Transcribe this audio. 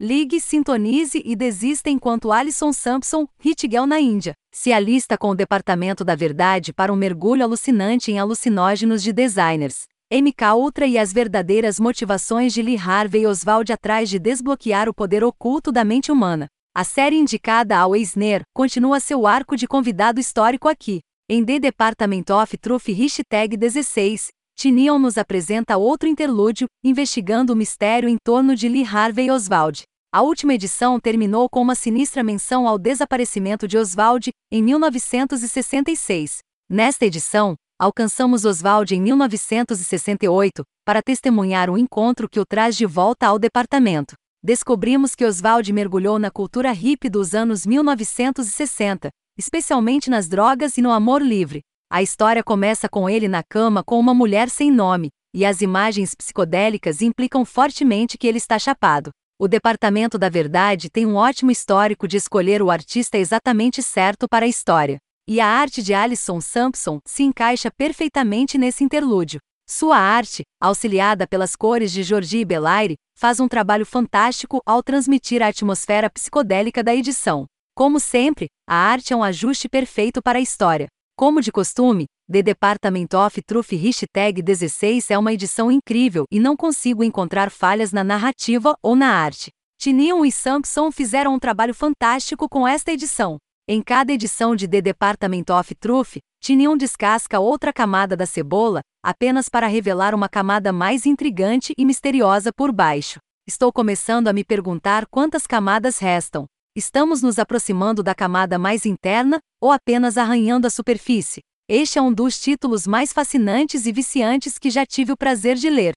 Ligue, sintonize e desista enquanto Alison Sampson, Hitgel na Índia, se alista com o Departamento da Verdade para um mergulho alucinante em alucinógenos de designers. MK Ultra e as verdadeiras motivações de Lee Harvey Oswald atrás de desbloquear o poder oculto da mente humana. A série indicada ao Eisner continua seu arco de convidado histórico aqui. Em The Department of Truth Hashtag 16, Tinion nos apresenta outro interlúdio, investigando o mistério em torno de Lee Harvey Oswald. A última edição terminou com uma sinistra menção ao desaparecimento de Oswald, em 1966. Nesta edição, alcançamos Oswald em 1968, para testemunhar um encontro que o traz de volta ao departamento. Descobrimos que Oswald mergulhou na cultura hippie dos anos 1960, especialmente nas drogas e no amor livre. A história começa com ele na cama com uma mulher sem nome, e as imagens psicodélicas implicam fortemente que ele está chapado. O Departamento da Verdade tem um ótimo histórico de escolher o artista exatamente certo para a história. E a arte de Alison Sampson se encaixa perfeitamente nesse interlúdio. Sua arte, auxiliada pelas cores de Georgie Belaire, faz um trabalho fantástico ao transmitir a atmosfera psicodélica da edição. Como sempre, a arte é um ajuste perfeito para a história. Como de costume, The Department of Truth Hashtag 16 é uma edição incrível e não consigo encontrar falhas na narrativa ou na arte. Tinion e Sampson fizeram um trabalho fantástico com esta edição. Em cada edição de The Department of Truth, Tinion descasca outra camada da cebola, apenas para revelar uma camada mais intrigante e misteriosa por baixo. Estou começando a me perguntar quantas camadas restam. Estamos nos aproximando da camada mais interna ou apenas arranhando a superfície? Este é um dos títulos mais fascinantes e viciantes que já tive o prazer de ler.